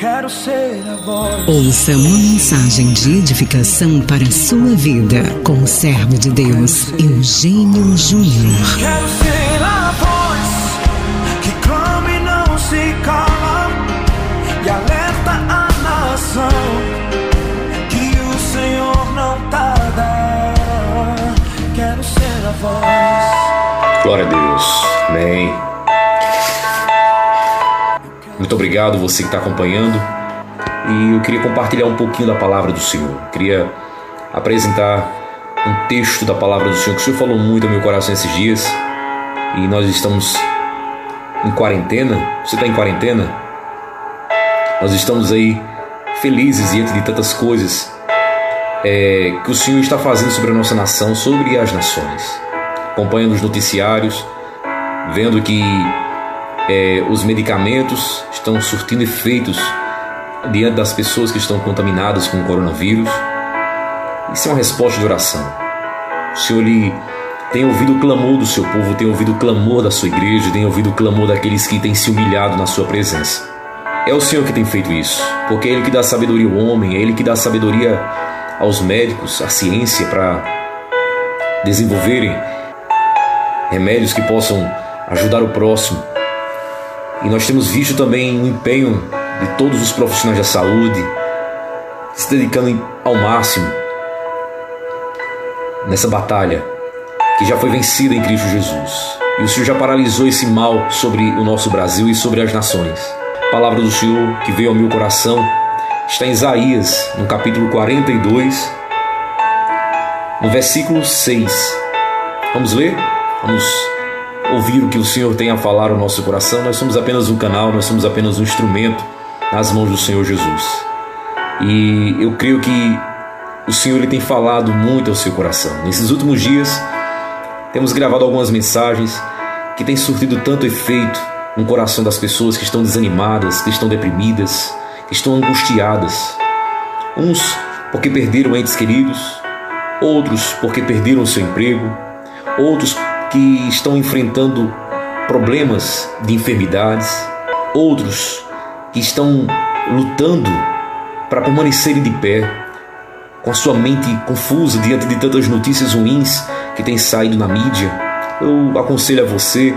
quero ser a voz. Ouça uma mensagem de edificação para a sua vida com o servo de Deus, Eugênio Júnior. Quero ser a voz que clama e não se cala e alerta a nação que o Senhor não tarda. Quero ser a voz. Glória a Deus. Amém. Muito obrigado você que está acompanhando. E eu queria compartilhar um pouquinho da palavra do Senhor. Eu queria apresentar um texto da palavra do Senhor que o Senhor falou muito ao meu coração esses dias. E nós estamos em quarentena. Você está em quarentena? Nós estamos aí felizes diante de tantas coisas é, que o Senhor está fazendo sobre a nossa nação, sobre as nações. Acompanhando os noticiários, vendo que é, os medicamentos estão surtindo efeitos diante das pessoas que estão contaminadas com o coronavírus. Isso é uma resposta de oração. O Senhor lhe tem ouvido o clamor do seu povo, tem ouvido o clamor da sua igreja, tem ouvido o clamor daqueles que têm se humilhado na sua presença. É o Senhor que tem feito isso, porque é Ele que dá sabedoria ao homem, é Ele que dá sabedoria aos médicos, à ciência, para desenvolverem remédios que possam ajudar o próximo. E nós temos visto também o empenho de todos os profissionais da saúde se dedicando ao máximo nessa batalha que já foi vencida em Cristo Jesus. E o Senhor já paralisou esse mal sobre o nosso Brasil e sobre as nações. A palavra do Senhor que veio ao meu coração está em Isaías, no capítulo 42, no versículo 6. Vamos ler? Vamos ouvir o que o Senhor tem a falar ao nosso coração. Nós somos apenas um canal, nós somos apenas um instrumento nas mãos do Senhor Jesus. E eu creio que o Senhor ele tem falado muito ao seu coração. Nesses últimos dias, temos gravado algumas mensagens que têm surtido tanto efeito no coração das pessoas que estão desanimadas, que estão deprimidas, que estão angustiadas. Uns porque perderam entes queridos, outros porque perderam seu emprego, outros que estão enfrentando problemas de enfermidades, outros que estão lutando para permanecerem de pé, com a sua mente confusa diante de tantas notícias ruins que têm saído na mídia. Eu aconselho a você,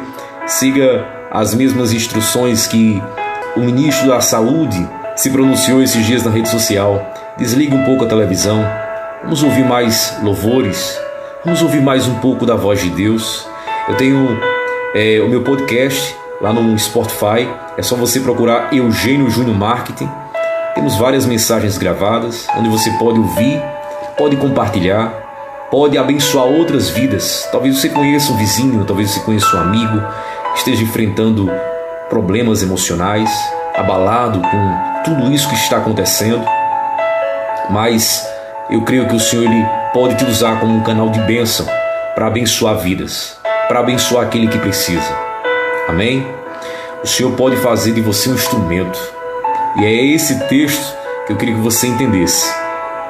siga as mesmas instruções que o ministro da Saúde se pronunciou esses dias na rede social. Desligue um pouco a televisão, vamos ouvir mais louvores, vamos ouvir mais um pouco da voz de Deus. Eu tenho é, o meu podcast lá no Spotify. É só você procurar Eugênio Júnior Marketing. Temos várias mensagens gravadas onde você pode ouvir, pode compartilhar, pode abençoar outras vidas. Talvez você conheça um vizinho, talvez você conheça um amigo que esteja enfrentando problemas emocionais, abalado com tudo isso que está acontecendo. Mas eu creio que o Senhor ele pode te usar como um canal de bênção para abençoar vidas, para abençoar aquele que precisa. Amém? O Senhor pode fazer de você um instrumento. E é esse texto que eu queria que você entendesse.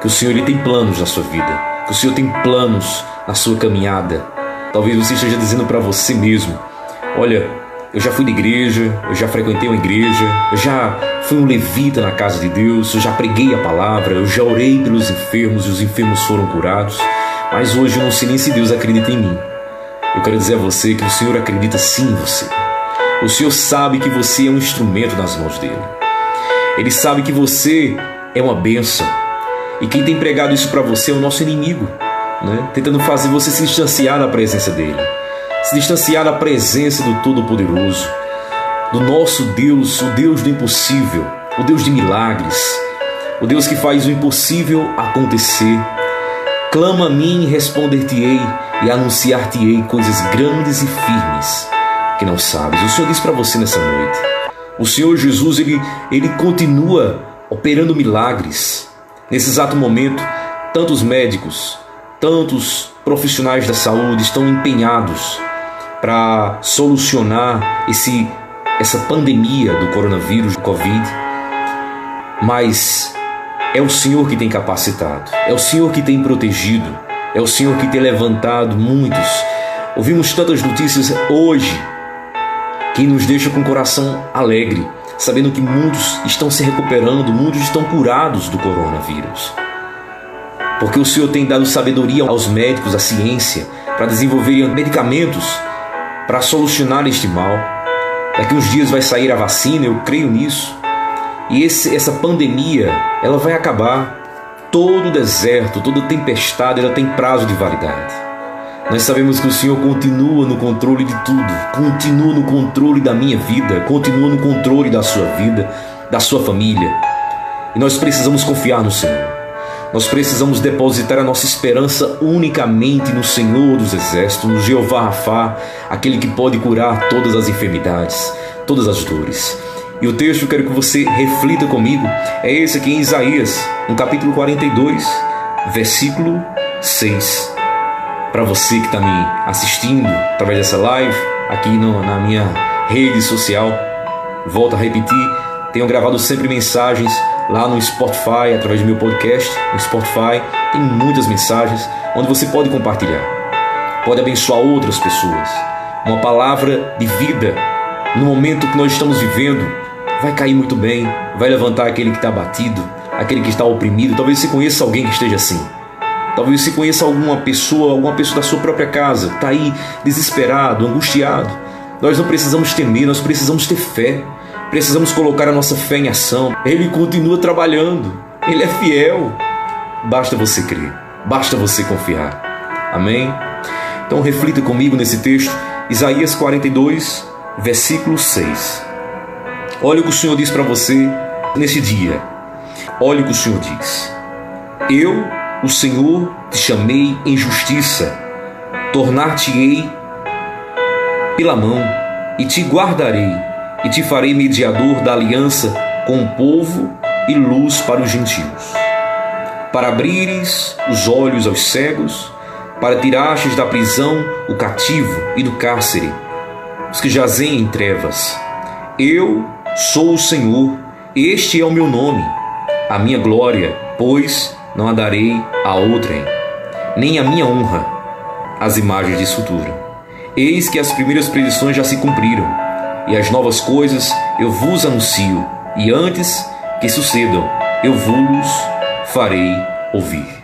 Que o Senhor ele tem planos na sua vida. Que o Senhor tem planos na sua caminhada. Talvez você esteja dizendo para você mesmo: Olha, eu já fui de igreja, eu já frequentei uma igreja, eu já fui um levita na casa de Deus, eu já preguei a palavra, eu já orei pelos enfermos e os enfermos foram curados, mas hoje eu não sei nem se Deus acredita em mim. Eu quero dizer a você que o Senhor acredita sim em você. O Senhor sabe que você é um instrumento nas mãos dele. Ele sabe que você é uma bênção. E quem tem pregado isso para você é o nosso inimigo, né? tentando fazer você se distanciar da presença dele, se distanciar da presença do Todo-Poderoso, do nosso Deus, o Deus do impossível, o Deus de milagres, o Deus que faz o impossível acontecer. Clama a mim e responder-te-ei e anunciar-te-ei coisas grandes e firmes que não sabes. O Senhor diz para você nessa noite. O Senhor Jesus, ele, ele continua operando milagres. Nesse exato momento, tantos médicos, tantos profissionais da saúde estão empenhados para solucionar esse, essa pandemia do coronavírus, do Covid. Mas é o Senhor que tem capacitado, é o Senhor que tem protegido, é o Senhor que tem levantado muitos. Ouvimos tantas notícias hoje que nos deixa com o coração alegre, sabendo que muitos estão se recuperando, muitos estão curados do coronavírus. Porque o Senhor tem dado sabedoria aos médicos, à ciência, para desenvolverem medicamentos para solucionar este mal. Daqui uns dias vai sair a vacina, eu creio nisso. E esse, essa pandemia, ela vai acabar. Todo deserto, toda tempestade, ela tem prazo de validade. Nós sabemos que o Senhor continua no controle de tudo, continua no controle da minha vida, continua no controle da sua vida, da sua família. E nós precisamos confiar no Senhor. Nós precisamos depositar a nossa esperança unicamente no Senhor dos Exércitos, no Jeová Rafá, aquele que pode curar todas as enfermidades, todas as dores. E o texto que eu quero que você reflita comigo é esse aqui em Isaías, no capítulo 42, versículo 6. Para você que está me assistindo através dessa live, aqui no, na minha rede social, volto a repetir, tenho gravado sempre mensagens lá no Spotify, através do meu podcast, no Spotify, tem muitas mensagens onde você pode compartilhar, pode abençoar outras pessoas. Uma palavra de vida no momento que nós estamos vivendo vai cair muito bem, vai levantar aquele que está abatido, aquele que está oprimido. Talvez você conheça alguém que esteja assim. Talvez você conheça alguma pessoa, alguma pessoa da sua própria casa, está aí desesperado, angustiado. Nós não precisamos temer, nós precisamos ter fé. Precisamos colocar a nossa fé em ação. Ele continua trabalhando. Ele é fiel. Basta você crer. Basta você confiar. Amém? Então reflita comigo nesse texto, Isaías 42, versículo 6. Olha o que o Senhor diz para você nesse dia. Olha o que o Senhor diz. Eu, o Senhor, te chamei em justiça, tornar-te-ei pela mão e te guardarei e te farei mediador da aliança com o povo e luz para os gentios. Para abrires os olhos aos cegos, para tirastes da prisão o cativo e do cárcere, os que jazem em trevas. Eu sou o Senhor, este é o meu nome, a minha glória, pois não a darei a outrem, nem a minha honra às imagens de escultura. Eis que as primeiras predições já se cumpriram e as novas coisas eu vos anuncio, e antes que sucedam, eu vos farei ouvir.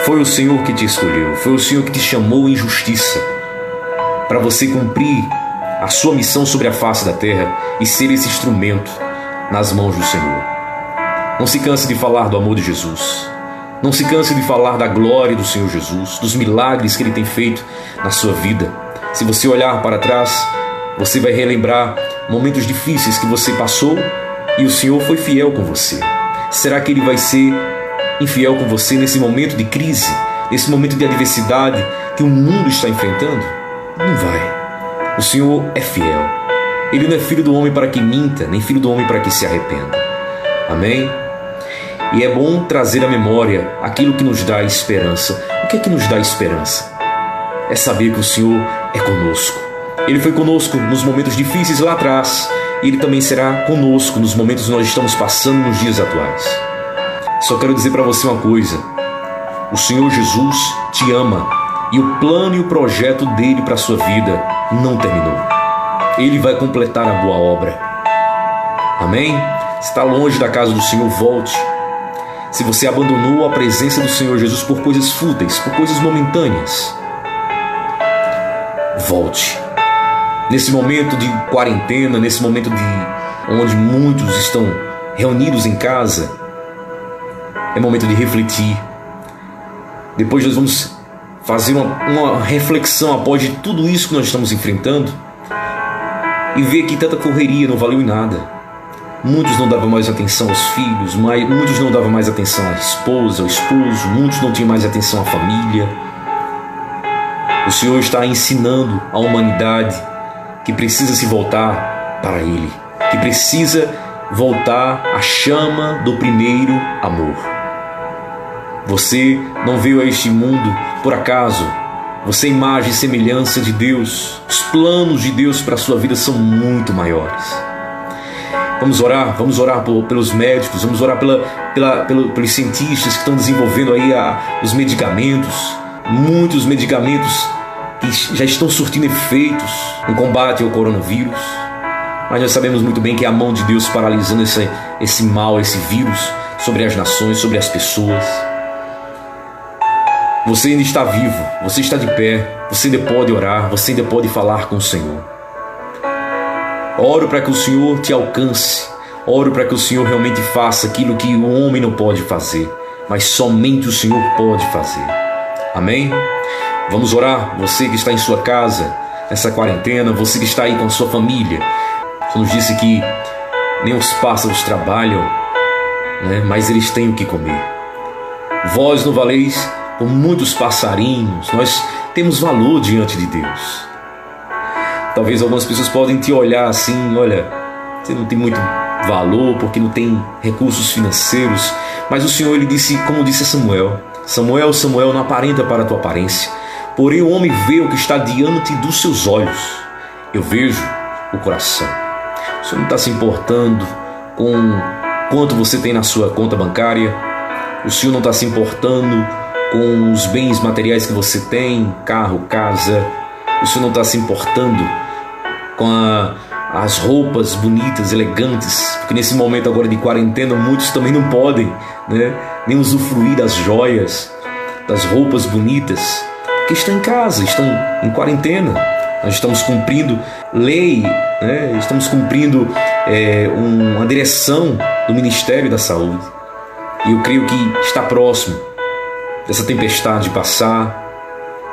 Foi o Senhor que te escolheu, foi o Senhor que te chamou em justiça, para você cumprir a sua missão sobre a face da terra e ser esse instrumento nas mãos do Senhor. Não se canse de falar do amor de Jesus. Não se canse de falar da glória do Senhor Jesus, dos milagres que ele tem feito na sua vida. Se você olhar para trás, você vai relembrar momentos difíceis que você passou e o Senhor foi fiel com você. Será que Ele vai ser infiel com você nesse momento de crise, nesse momento de adversidade que o mundo está enfrentando? Não vai. O Senhor é fiel. Ele não é filho do homem para que minta, nem filho do homem para que se arrependa. Amém? E é bom trazer à memória aquilo que nos dá esperança. O que é que nos dá esperança? É saber que o Senhor é conosco. Ele foi conosco nos momentos difíceis lá atrás e Ele também será conosco nos momentos que nós estamos passando nos dias atuais. Só quero dizer para você uma coisa: o Senhor Jesus te ama e o plano e o projeto dele para a sua vida não terminou. Ele vai completar a boa obra. Amém? Se está longe da casa do Senhor, volte. Se você abandonou a presença do Senhor Jesus por coisas fúteis, por coisas momentâneas, volte nesse momento de quarentena, nesse momento de onde muitos estão reunidos em casa, é momento de refletir. Depois nós vamos fazer uma, uma reflexão após de tudo isso que nós estamos enfrentando e ver que tanta correria não valeu em nada. Muitos não davam mais atenção aos filhos, muitos não davam mais atenção à esposa, ao esposo, muitos não tinham mais atenção à família. O Senhor está ensinando a humanidade que precisa se voltar para Ele, que precisa voltar à chama do primeiro amor. Você não veio a este mundo por acaso. Você é imagem e semelhança de Deus. Os planos de Deus para a sua vida são muito maiores. Vamos orar, vamos orar por, pelos médicos, vamos orar pela, pela, pelo, pelos cientistas que estão desenvolvendo aí a, os medicamentos. Muitos medicamentos já estão surtindo efeitos no combate ao coronavírus. mas nós sabemos muito bem que é a mão de Deus paralisando esse, esse mal, esse vírus sobre as nações, sobre as pessoas. Você ainda está vivo, você está de pé, você ainda pode orar, você ainda pode falar com o Senhor. Oro para que o Senhor te alcance, oro para que o Senhor realmente faça aquilo que o homem não pode fazer, mas somente o Senhor pode fazer. Amém? Vamos orar, você que está em sua casa, nessa quarentena, você que está aí com sua família, você nos disse que nem os pássaros trabalham, né? mas eles têm o que comer. Vós não valeis por muitos passarinhos, nós temos valor diante de Deus. Talvez algumas pessoas podem te olhar assim, olha, você não tem muito valor porque não tem recursos financeiros, mas o Senhor ele disse, como disse a Samuel, Samuel, Samuel, não aparenta para a tua aparência, porém o homem vê o que está diante dos seus olhos. Eu vejo o coração. O Senhor não está se importando com quanto você tem na sua conta bancária. O Senhor não está se importando com os bens materiais que você tem, carro, casa. O Senhor não está se importando com a, as roupas bonitas, elegantes, porque nesse momento agora de quarentena muitos também não podem, né? Nem usufruir das joias, das roupas bonitas, porque estão em casa, estão em quarentena. Nós estamos cumprindo lei, né? estamos cumprindo é, uma direção do Ministério da Saúde. E eu creio que está próximo dessa tempestade passar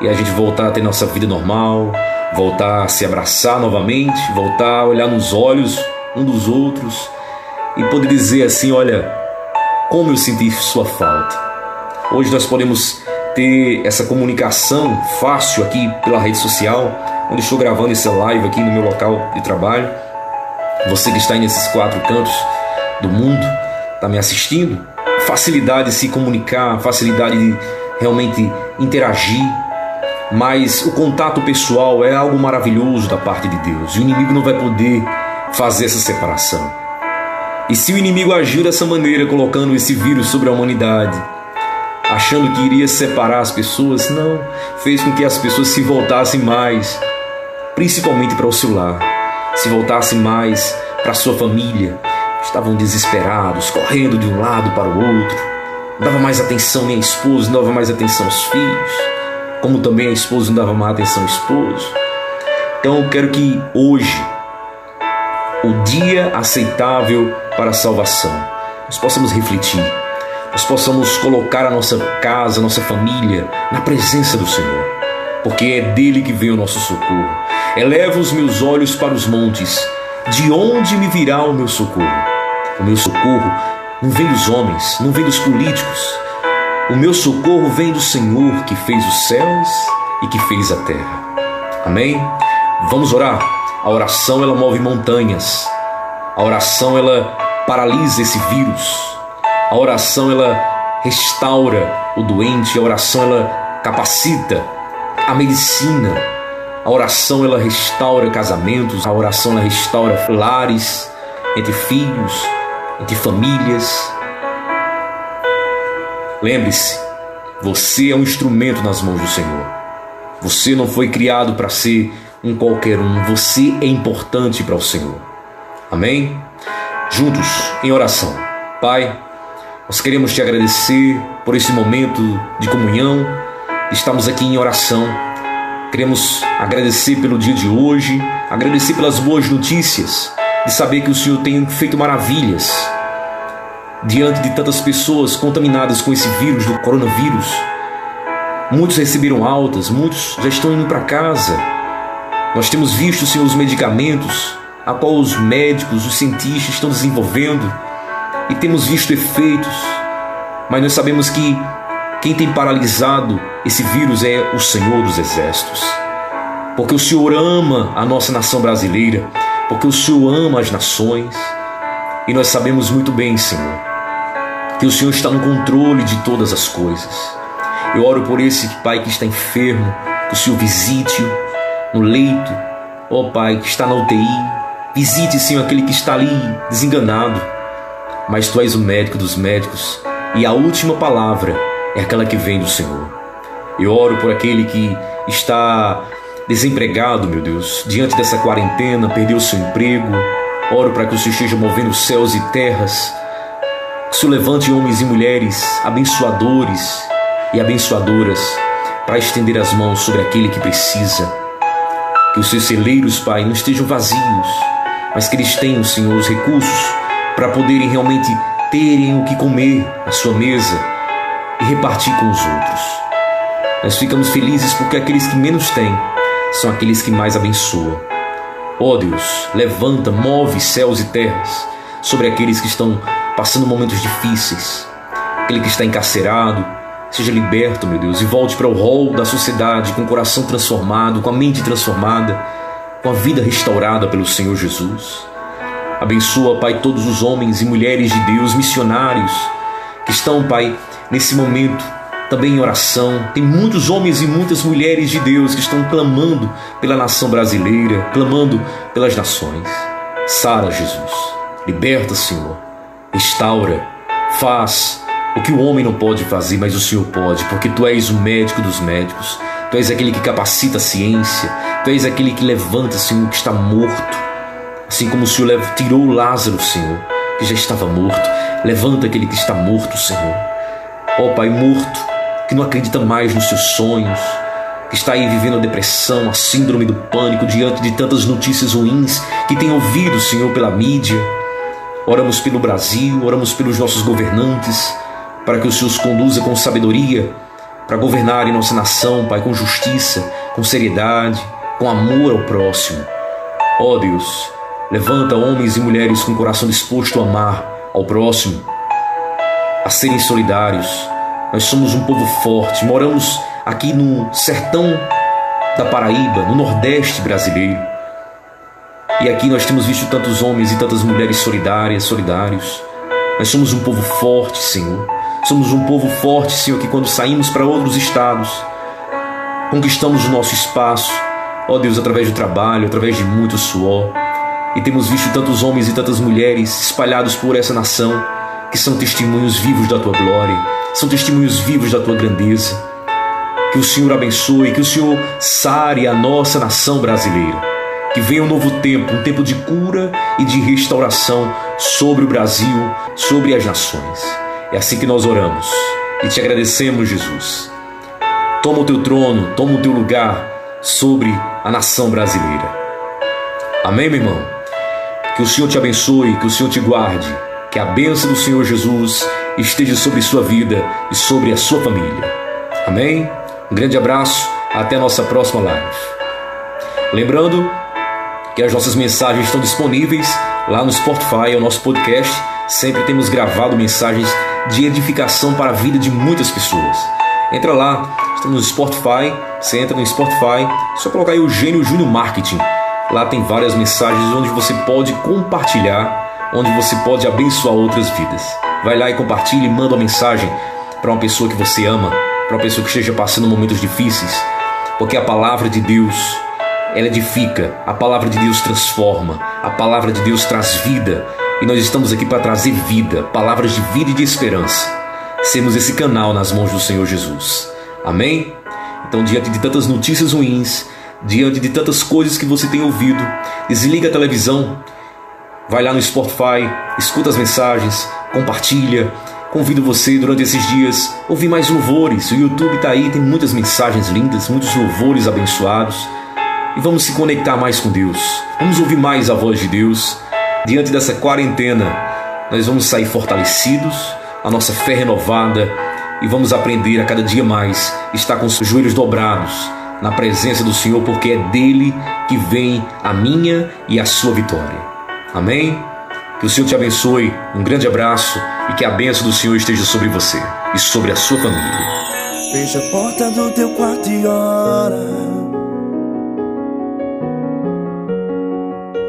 e a gente voltar a ter nossa vida normal, voltar a se abraçar novamente, voltar a olhar nos olhos um dos outros e poder dizer assim: olha, como eu senti sua falta. Hoje nós podemos ter essa comunicação fácil aqui pela rede social, onde estou gravando esse live aqui no meu local de trabalho. Você que está aí nesses quatro cantos do mundo, está me assistindo, facilidade de se comunicar, facilidade de realmente interagir, mas o contato pessoal é algo maravilhoso da parte de Deus. E o inimigo não vai poder fazer essa separação. E se o inimigo agiu dessa maneira, colocando esse vírus sobre a humanidade, achando que iria separar as pessoas, não, fez com que as pessoas se voltassem mais, principalmente para o seu lar, se voltassem mais para a sua família. Estavam desesperados, correndo de um lado para o outro. Não dava mais atenção nem à esposa, não dava mais atenção aos filhos como também a esposa não dava mais atenção ao esposo. Então eu quero que hoje, o dia aceitável para a salvação, nós possamos refletir, nós possamos colocar a nossa casa, a nossa família na presença do Senhor, porque é dele que vem o nosso socorro. Eleva os meus olhos para os montes, de onde me virá o meu socorro? O meu socorro não vem dos homens, não vem dos políticos, o meu socorro vem do Senhor que fez os céus e que fez a terra. Amém? Vamos orar. A oração ela move montanhas. A oração ela paralisa esse vírus. A oração ela restaura o doente, a oração ela capacita a medicina. A oração ela restaura casamentos, a oração ela restaura lares entre filhos, entre famílias. Lembre-se, você é um instrumento nas mãos do Senhor. Você não foi criado para ser um qualquer um, você é importante para o Senhor. Amém? Juntos, em oração. Pai, nós queremos te agradecer por esse momento de comunhão. Estamos aqui em oração. Queremos agradecer pelo dia de hoje, agradecer pelas boas notícias, de saber que o Senhor tem feito maravilhas diante de tantas pessoas contaminadas com esse vírus do coronavírus. Muitos receberam altas, muitos já estão indo para casa. Nós temos visto, Senhor, os medicamentos a qual os médicos, os cientistas estão desenvolvendo e temos visto efeitos, mas nós sabemos que quem tem paralisado esse vírus é o Senhor dos Exércitos. Porque o Senhor ama a nossa nação brasileira, porque o Senhor ama as nações, e nós sabemos muito bem, Senhor, que o Senhor está no controle de todas as coisas. Eu oro por esse pai que está enfermo, que o Senhor visite no leito, ó oh, Pai, que está na UTI. Visite, Senhor, aquele que está ali desenganado. Mas tu és o médico dos médicos e a última palavra é aquela que vem do Senhor. Eu oro por aquele que está desempregado, meu Deus, diante dessa quarentena, perdeu seu emprego, Oro para que o Senhor esteja movendo céus e terras. Que o Senhor levante homens e mulheres abençoadores e abençoadoras para estender as mãos sobre aquele que precisa. Que os seus celeiros, Pai, não estejam vazios, mas que eles tenham, Senhor, os recursos para poderem realmente terem o que comer à sua mesa e repartir com os outros. Nós ficamos felizes porque aqueles que menos têm são aqueles que mais abençoam. Ó Deus, levanta, move céus e terras sobre aqueles que estão passando momentos difíceis, aquele que está encarcerado, seja liberto, meu Deus, e volte para o rol da sociedade com o coração transformado, com a mente transformada, com a vida restaurada pelo Senhor Jesus. Abençoa, Pai, todos os homens e mulheres de Deus, missionários, que estão, Pai, nesse momento também em oração. Tem muitos homens e muitas mulheres de Deus que estão clamando pela nação brasileira, clamando pelas nações. Sara, Jesus. Liberta, Senhor. Restaura. Faz o que o homem não pode fazer, mas o Senhor pode, porque tu és o médico dos médicos. Tu és aquele que capacita a ciência. Tu és aquele que levanta, Senhor, que está morto. Assim como o Senhor tirou Lázaro, Senhor, que já estava morto, levanta aquele que está morto, Senhor. Ó oh, Pai, morto, que não acredita mais nos seus sonhos, que está aí vivendo a depressão, a síndrome do pânico diante de tantas notícias ruins que tem ouvido, Senhor, pela mídia. Oramos pelo Brasil, oramos pelos nossos governantes, para que o Senhor os conduza com sabedoria, para governar em nossa nação, Pai, com justiça, com seriedade, com amor ao próximo. Ó oh, Deus, Levanta homens e mulheres com o coração disposto a amar ao próximo, a serem solidários. Nós somos um povo forte, moramos aqui no sertão da Paraíba, no Nordeste brasileiro. E aqui nós temos visto tantos homens e tantas mulheres solidárias, solidários. Nós somos um povo forte, Senhor. Somos um povo forte, Senhor, que quando saímos para outros estados, conquistamos o nosso espaço, ó Deus, através do trabalho, através de muito suor. E temos visto tantos homens e tantas mulheres espalhados por essa nação que são testemunhos vivos da tua glória, são testemunhos vivos da tua grandeza. Que o Senhor abençoe, que o Senhor sare a nossa nação brasileira. Que venha um novo tempo, um tempo de cura e de restauração sobre o Brasil, sobre as nações. É assim que nós oramos e te agradecemos, Jesus. Toma o teu trono, toma o teu lugar sobre a nação brasileira. Amém, meu irmão? Que o Senhor te abençoe, que o Senhor te guarde, que a bênção do Senhor Jesus esteja sobre sua vida e sobre a sua família. Amém? Um grande abraço, até a nossa próxima live. Lembrando que as nossas mensagens estão disponíveis lá no Spotify, é o nosso podcast. Sempre temos gravado mensagens de edificação para a vida de muitas pessoas. Entra lá, estamos no Spotify, você entra no Spotify, só colocar aí o Gênio Júnior Marketing Lá tem várias mensagens onde você pode compartilhar, onde você pode abençoar outras vidas. Vai lá e compartilhe manda uma mensagem para uma pessoa que você ama, para uma pessoa que esteja passando momentos difíceis, porque a palavra de Deus ela edifica, a palavra de Deus transforma, a palavra de Deus traz vida e nós estamos aqui para trazer vida, palavras de vida e de esperança. Sermos esse canal nas mãos do Senhor Jesus. Amém? Então, diante de tantas notícias ruins, diante de tantas coisas que você tem ouvido. Desliga a televisão, vai lá no Spotify, escuta as mensagens, compartilha. Convido você durante esses dias a ouvir mais louvores. O YouTube está aí, tem muitas mensagens lindas, muitos louvores abençoados. E vamos se conectar mais com Deus. Vamos ouvir mais a voz de Deus. Diante dessa quarentena, nós vamos sair fortalecidos, a nossa fé renovada e vamos aprender a cada dia mais estar com os joelhos dobrados na presença do Senhor, porque é dele que vem a minha e a sua vitória. Amém? Que o Senhor te abençoe, um grande abraço e que a bênção do Senhor esteja sobre você e sobre a sua família. Fecha a porta do teu quarto e ora.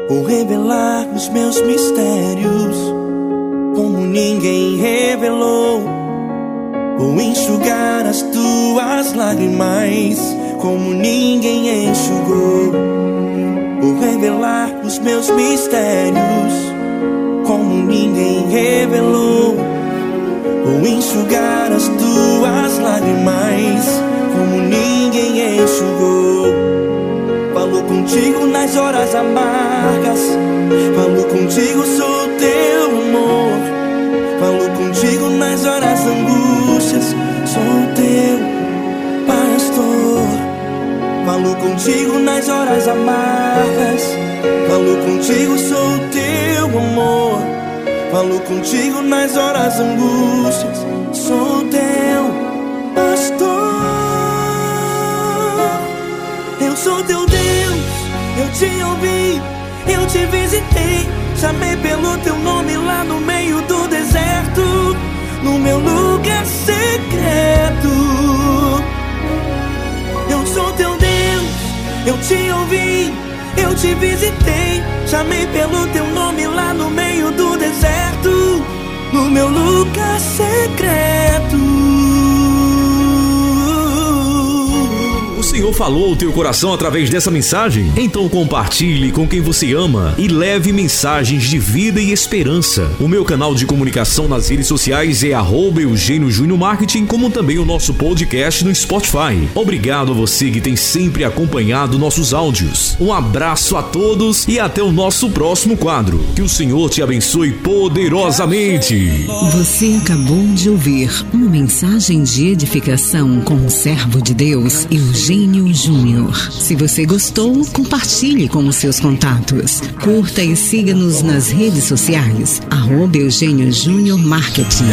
Vou revelar os meus mistérios, como ninguém revelou. Vou enxugar as tuas lágrimas como ninguém enxugou. Vou revelar os meus mistérios, como ninguém revelou. Vou enxugar as tuas lágrimas, como ninguém enxugou. Falou contigo nas horas amargas. Falo contigo, sou teu amor. Falo contigo nas horas angústias. Sou Falo contigo nas horas amargas. Falo contigo, sou teu amor. Falo contigo nas horas angústias. Sou teu pastor. Eu sou teu Deus, eu te ouvi, eu te visitei. Chamei pelo teu nome lá no meio do deserto, no meu lugar secreto. Eu te ouvi, eu te visitei. Chamei pelo teu nome lá no meio do deserto, no meu lugar secreto. O Senhor falou ao teu coração através dessa mensagem? Então compartilhe com quem você ama e leve mensagens de vida e esperança. O meu canal de comunicação nas redes sociais é Eugênio Júnior Marketing, como também o nosso podcast no Spotify. Obrigado a você que tem sempre acompanhado nossos áudios. Um abraço a todos e até o nosso próximo quadro. Que o Senhor te abençoe poderosamente. Você acabou de ouvir uma mensagem de edificação com o servo de Deus, Eugênio Júnior. Se você gostou, compartilhe com os seus contatos. Curta e siga-nos nas redes sociais. Arroba Eugênio Júnior Marketing.